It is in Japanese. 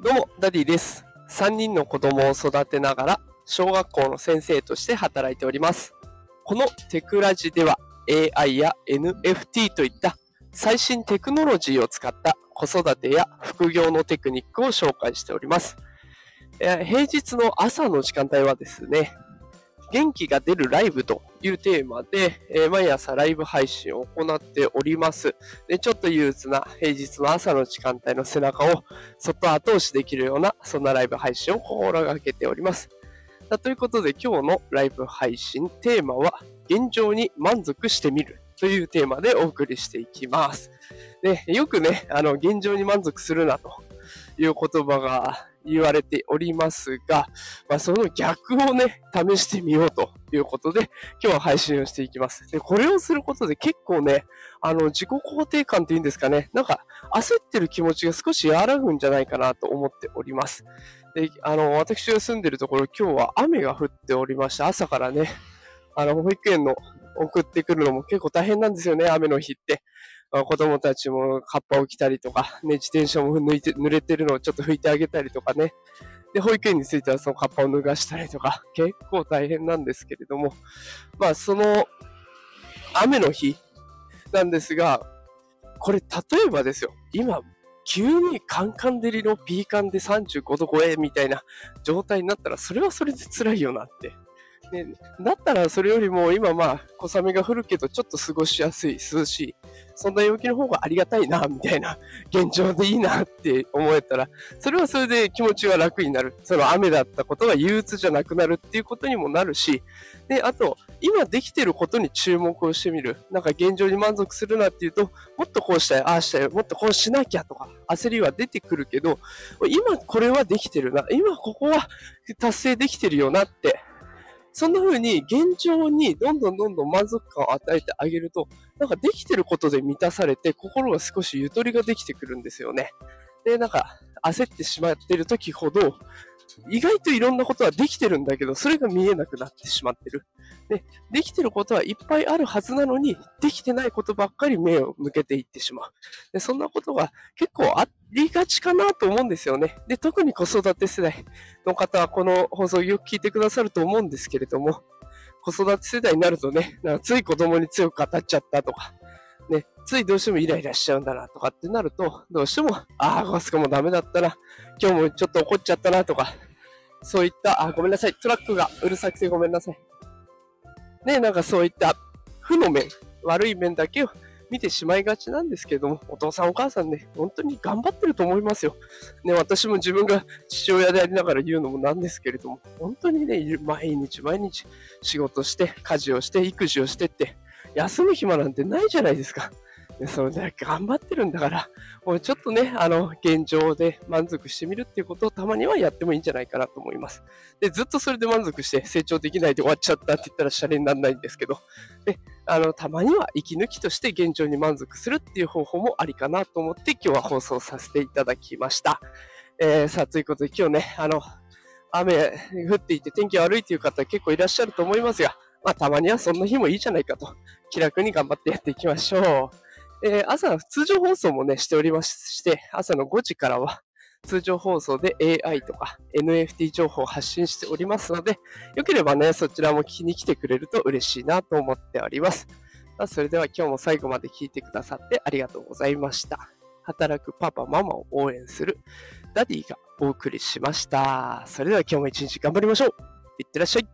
どうも、ダディです。3人の子供を育てながら、小学校の先生として働いております。このテクラジでは、AI や NFT といった最新テクノロジーを使った子育てや副業のテクニックを紹介しております。え平日の朝の時間帯はですね、元気が出るライブというテーマで、えー毎朝ライブ配信を行っております。で、ちょっと憂鬱な平日の朝の時間帯の背中をそっと後押しできるような、そんなライブ配信を心がけております。ということで今日のライブ配信テーマは、現状に満足してみるというテーマでお送りしていきます。で、よくね、あの、現状に満足するなという言葉が言われておりますが、まあ、その逆をね、試してみようということで、今日は配信をしていきます。で、これをすることで結構ね、あの、自己肯定感っていうんですかね、なんか焦ってる気持ちが少し和らぐんじゃないかなと思っております。で、あの、私が住んでるところ、今日は雨が降っておりまして、朝からね、あの、保育園の送ってくるのも結構大変なんですよね、雨の日って。まあ子供たちもカッパを着たりとか、ね、自転車も抜いて、濡れてるのをちょっと拭いてあげたりとかね。で、保育園についてはそのカッパを脱がしたりとか、結構大変なんですけれども、まあ、その、雨の日なんですが、これ例えばですよ、今、急にカンカン照りのピーカンで35度超えみたいな状態になったら、それはそれで辛いよなって。ね、だったらそれよりも今まあ小雨が降るけどちょっと過ごしやすい、涼しい、そんな陽気の方がありがたいな、みたいな現状でいいなって思えたら、それはそれで気持ちが楽になる。その雨だったことが憂鬱じゃなくなるっていうことにもなるし、で、あと、今できてることに注目をしてみる。なんか現状に満足するなっていうと、もっとこうしたい、ああしたい、もっとこうしなきゃとか、焦りは出てくるけど、今これはできてるな、今ここは達成できてるよなって、そんな風に現状にどんどんどんどん満足感を与えてあげると、なんかできてることで満たされて、心が少しゆとりができてくるんですよね。で、なんか焦ってしまってる時ほど、意外といろんなことはできてるんだけど、それが見えなくなってしまってる。で、できてることはいっぱいあるはずなのに、できてないことばっかり目を向けていってしまう。で、そんなことが結構ありがちかなと思うんですよね。で、特に子育て世代の方はこの放送をよく聞いてくださると思うんですけれども、子育て世代になるとね、なんかつい子供に強く語っちゃったとか、ね、ついどうしてもイライラしちゃうんだなとかってなると、どうしても、ああ、ゴスカもダメだったな、今日もちょっと怒っちゃったなとか、そういった、あ、ごめんなさい、トラックがうるさくてごめんなさい。ね、なんかそういった負の面、悪い面だけを見てしまいがちなんですけども、お父さんお母さんね、本当に頑張ってると思いますよ。ね、私も自分が父親でありながら言うのもなんですけれども、本当にね、毎日毎日仕事して、家事をして、育児をしてって、休む暇なんてないじゃないですか。ね、それで頑張ってるんだから、もうちょっとね、あの、現状で満足してみるっていうことをたまにはやってもいいんじゃないかなと思います。で、ずっとそれで満足して成長できないで終わっちゃったって言ったらシャレにならないんですけど、で、あの、たまには息抜きとして現状に満足するっていう方法もありかなと思って今日は放送させていただきました。えー、さあ、ということで今日ね、あの、雨降っていて天気悪いという方結構いらっしゃると思いますが、まあ、たまにはそんな日もいいじゃないかと、気楽に頑張ってやっていきましょう。えー朝、通常放送もね、しておりまして、朝の5時からは、通常放送で AI とか NFT 情報を発信しておりますので、よければね、そちらも聞きに来てくれると嬉しいなと思っております。さあそれでは今日も最後まで聞いてくださってありがとうございました。働くパパ、ママを応援するダディがお送りしました。それでは今日も一日頑張りましょう。いってらっしゃい。